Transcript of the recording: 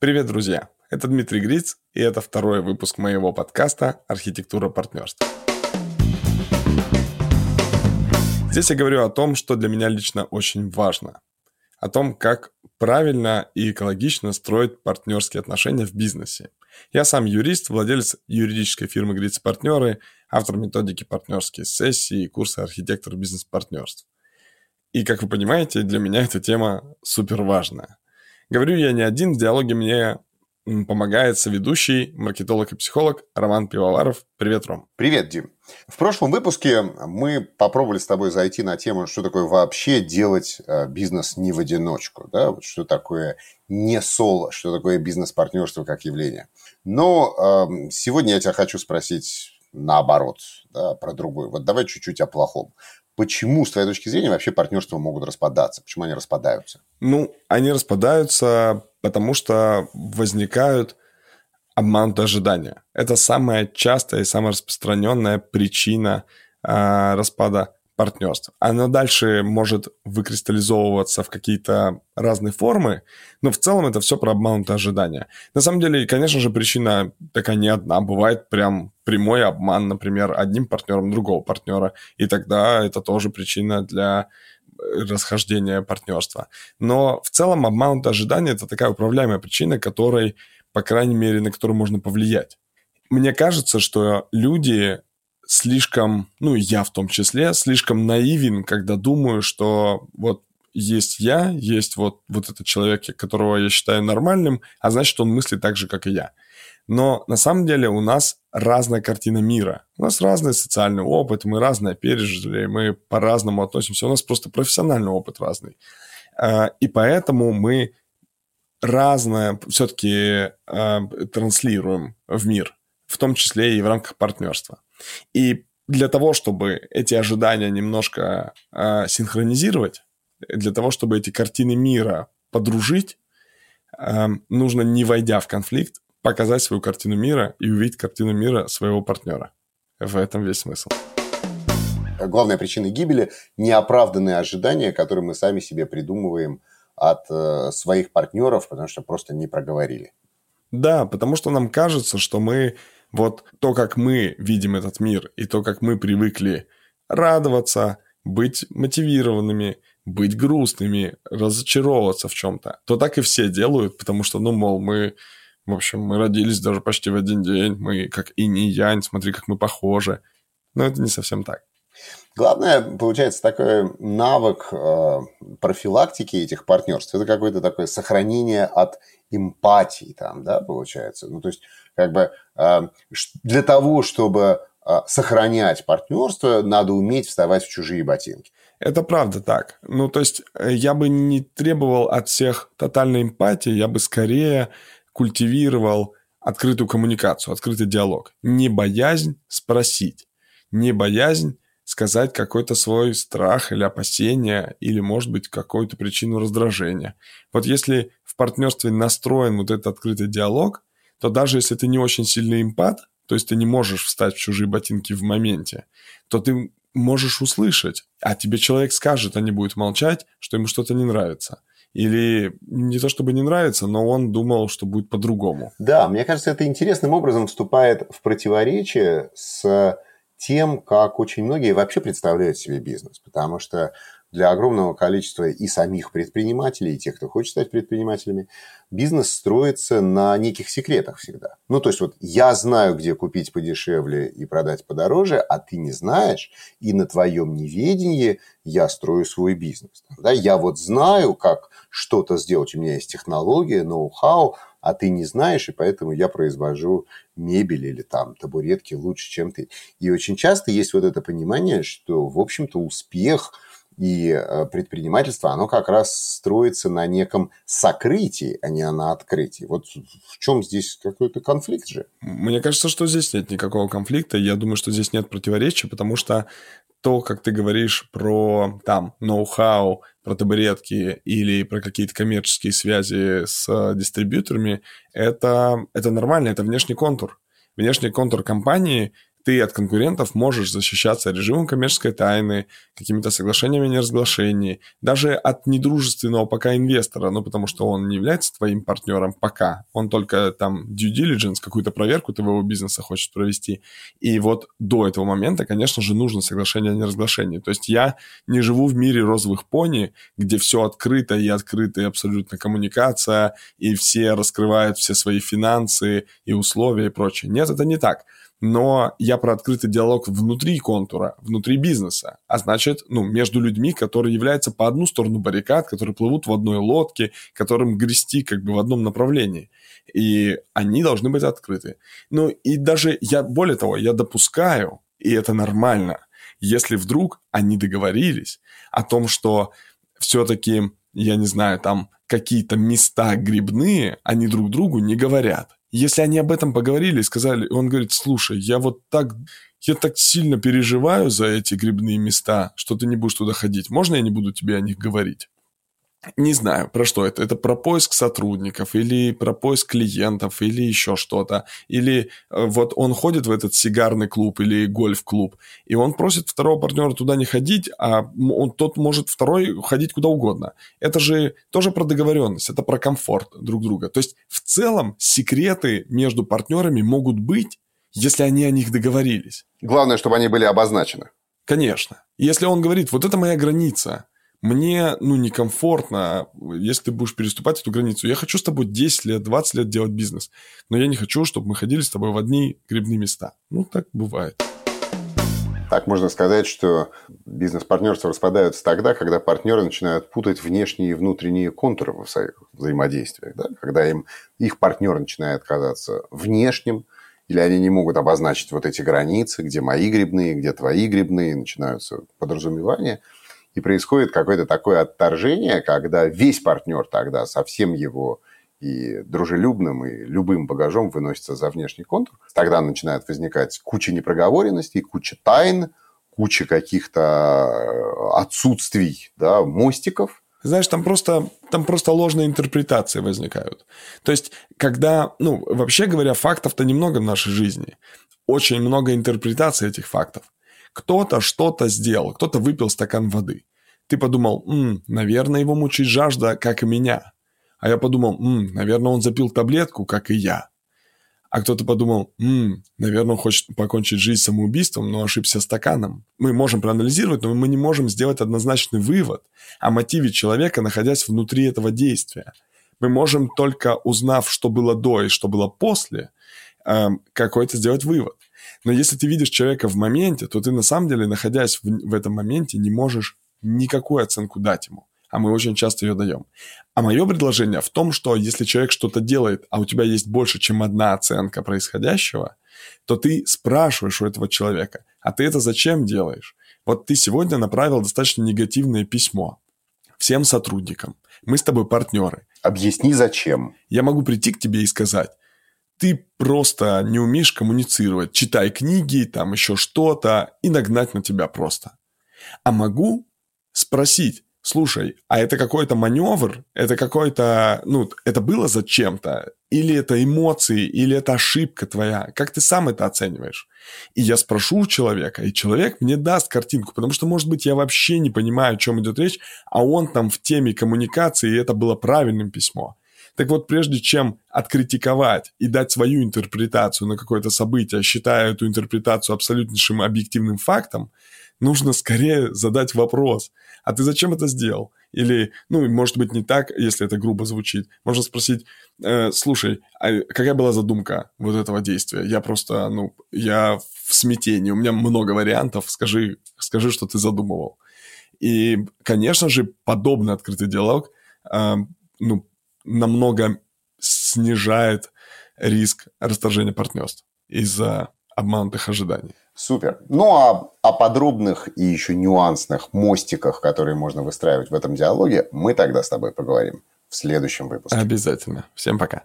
Привет, друзья! Это Дмитрий Гриц, и это второй выпуск моего подкаста «Архитектура партнерств». Здесь я говорю о том, что для меня лично очень важно. О том, как правильно и экологично строить партнерские отношения в бизнесе. Я сам юрист, владелец юридической фирмы Гриц Партнеры, автор методики партнерские сессии и курса архитектор бизнес-партнерств. И, как вы понимаете, для меня эта тема супер важная. Говорю я не один, в диалоге мне помогает соведущий, маркетолог и психолог Роман Пивоваров. Привет, Ром. Привет, Дим. В прошлом выпуске мы попробовали с тобой зайти на тему, что такое вообще делать э, бизнес не в одиночку, да, вот что такое не соло, что такое бизнес-партнерство как явление. Но э, сегодня я тебя хочу спросить наоборот, да, про другой. Вот давай чуть-чуть о плохом почему, с твоей точки зрения, вообще партнерства могут распадаться? Почему они распадаются? Ну, они распадаются, потому что возникают обманутые ожидания. Это самая частая и самая распространенная причина э, распада партнерств. Оно дальше может выкристаллизовываться в какие-то разные формы, но в целом это все про обманутые ожидания. На самом деле, конечно же, причина такая не одна. Бывает прям прямой обман, например, одним партнером другого партнера, и тогда это тоже причина для э, расхождения партнерства. Но в целом обманутые ожидания – это такая управляемая причина, которой, по крайней мере, на которую можно повлиять. Мне кажется, что люди слишком, ну, я в том числе, слишком наивен, когда думаю, что вот есть я, есть вот, вот этот человек, которого я считаю нормальным, а значит, он мыслит так же, как и я. Но на самом деле у нас разная картина мира. У нас разный социальный опыт, мы разное пережили, мы по-разному относимся. У нас просто профессиональный опыт разный. А, и поэтому мы разное все-таки а, транслируем в мир, в том числе и в рамках партнерства. И для того, чтобы эти ожидания немножко э, синхронизировать, для того, чтобы эти картины мира подружить, э, нужно, не войдя в конфликт, показать свою картину мира и увидеть картину мира своего партнера. В этом весь смысл. Главная причина гибели – неоправданные ожидания, которые мы сами себе придумываем от э, своих партнеров, потому что просто не проговорили. Да, потому что нам кажется, что мы вот то, как мы видим этот мир, и то, как мы привыкли радоваться, быть мотивированными, быть грустными, разочаровываться в чем-то, то так и все делают, потому что, ну, мол, мы, в общем, мы родились даже почти в один день, мы как и не янь, смотри, как мы похожи. Но это не совсем так. Главное, получается, такой навык э, профилактики этих партнерств. Это какое-то такое сохранение от эмпатии там, да, получается. Ну, то есть, как бы э, для того, чтобы э, сохранять партнерство, надо уметь вставать в чужие ботинки. Это правда так. Ну, то есть, я бы не требовал от всех тотальной эмпатии, я бы скорее культивировал открытую коммуникацию, открытый диалог. Не боязнь спросить, не боязнь сказать какой-то свой страх или опасение, или, может быть, какую-то причину раздражения. Вот если в партнерстве настроен вот этот открытый диалог, то даже если ты не очень сильный эмпат, то есть ты не можешь встать в чужие ботинки в моменте, то ты можешь услышать, а тебе человек скажет, а не будет молчать, что ему что-то не нравится. Или не то чтобы не нравится, но он думал, что будет по-другому. Да, мне кажется, это интересным образом вступает в противоречие с тем, как очень многие вообще представляют себе бизнес. Потому что для огромного количества и самих предпринимателей, и тех, кто хочет стать предпринимателями, бизнес строится на неких секретах всегда. Ну, то есть вот я знаю, где купить подешевле и продать подороже, а ты не знаешь, и на твоем неведении я строю свой бизнес. Да? Я вот знаю, как что-то сделать, у меня есть технология, ноу-хау, а ты не знаешь, и поэтому я произвожу мебель или там табуретки лучше, чем ты. И очень часто есть вот это понимание, что, в общем-то, успех и э, предпринимательство, оно как раз строится на неком сокрытии, а не на открытии. Вот в чем здесь какой-то конфликт же? Мне кажется, что здесь нет никакого конфликта. Я думаю, что здесь нет противоречия, потому что то, как ты говоришь про там ноу-хау, про табуретки или про какие-то коммерческие связи с дистрибьюторами, это, это нормально, это внешний контур. Внешний контур компании ты от конкурентов можешь защищаться режимом коммерческой тайны, какими-то соглашениями о неразглашении, даже от недружественного пока инвестора, ну, потому что он не является твоим партнером пока, он только там due diligence, какую-то проверку твоего бизнеса хочет провести. И вот до этого момента, конечно же, нужно соглашение о неразглашении. То есть я не живу в мире розовых пони, где все открыто и открытая абсолютно коммуникация, и все раскрывают все свои финансы и условия и прочее. Нет, это не так но я про открытый диалог внутри контура, внутри бизнеса, а значит, ну, между людьми, которые являются по одну сторону баррикад, которые плывут в одной лодке, которым грести как бы в одном направлении. И они должны быть открыты. Ну, и даже я, более того, я допускаю, и это нормально, если вдруг они договорились о том, что все-таки, я не знаю, там какие-то места грибные, они друг другу не говорят. Если они об этом поговорили и сказали, он говорит, слушай, я вот так, я так сильно переживаю за эти грибные места, что ты не будешь туда ходить. Можно я не буду тебе о них говорить? Не знаю, про что это. Это про поиск сотрудников, или про поиск клиентов, или еще что-то. Или э, вот он ходит в этот сигарный клуб или гольф-клуб, и он просит второго партнера туда не ходить, а он, тот может второй ходить куда угодно. Это же тоже про договоренность, это про комфорт друг друга. То есть в целом секреты между партнерами могут быть, если они о них договорились. Главное, чтобы они были обозначены. Конечно. Если он говорит, вот это моя граница, мне, ну, некомфортно, если ты будешь переступать эту границу. Я хочу с тобой 10 лет, 20 лет делать бизнес, но я не хочу, чтобы мы ходили с тобой в одни грибные места. Ну, так бывает. Так можно сказать, что бизнес-партнерства распадаются тогда, когда партнеры начинают путать внешние и внутренние контуры в своих взаимодействиях. Да? Когда им, их партнер начинает казаться внешним, или они не могут обозначить вот эти границы, где мои грибные, где твои грибные, начинаются подразумевания – и происходит какое-то такое отторжение, когда весь партнер тогда со всем его и дружелюбным, и любым багажом выносится за внешний контур. Тогда начинает возникать куча непроговоренностей, куча тайн, куча каких-то э, отсутствий, да, мостиков. Знаешь, там просто, там просто ложные интерпретации возникают. То есть, когда, ну, вообще говоря, фактов-то немного в нашей жизни. Очень много интерпретаций этих фактов. Кто-то что-то сделал, кто-то выпил стакан воды. Ты подумал, М, наверное, его мучает жажда, как и меня. А я подумал, М, наверное, он запил таблетку, как и я. А кто-то подумал, М, наверное, он хочет покончить жизнь самоубийством, но ошибся стаканом. Мы можем проанализировать, но мы не можем сделать однозначный вывод о мотиве человека, находясь внутри этого действия. Мы можем только узнав, что было до и что было после, какой-то сделать вывод. Но если ты видишь человека в моменте, то ты на самом деле, находясь в, в этом моменте, не можешь никакую оценку дать ему. А мы очень часто ее даем. А мое предложение в том, что если человек что-то делает, а у тебя есть больше, чем одна оценка происходящего, то ты спрашиваешь у этого человека, а ты это зачем делаешь? Вот ты сегодня направил достаточно негативное письмо всем сотрудникам. Мы с тобой партнеры. Объясни, зачем. Я могу прийти к тебе и сказать, ты просто не умеешь коммуницировать. Читай книги, там еще что-то, и нагнать на тебя просто. А могу спросить, слушай, а это какой-то маневр? Это какой-то, ну, это было зачем-то? Или это эмоции, или это ошибка твоя? Как ты сам это оцениваешь? И я спрошу у человека, и человек мне даст картинку, потому что, может быть, я вообще не понимаю, о чем идет речь, а он там в теме коммуникации, и это было правильным письмо. Так вот, прежде чем откритиковать и дать свою интерпретацию на какое-то событие, считая эту интерпретацию абсолютнейшим объективным фактом, нужно скорее задать вопрос, а ты зачем это сделал? Или, ну, может быть, не так, если это грубо звучит. Можно спросить, э, слушай, а какая была задумка вот этого действия? Я просто, ну, я в смятении, у меня много вариантов, скажи, скажи, что ты задумывал. И, конечно же, подобный открытый диалог, э, ну, намного снижает риск расторжения партнерств из-за обманутых ожиданий. Супер. Ну а о подробных и еще нюансных мостиках, которые можно выстраивать в этом диалоге, мы тогда с тобой поговорим в следующем выпуске. Обязательно. Всем пока.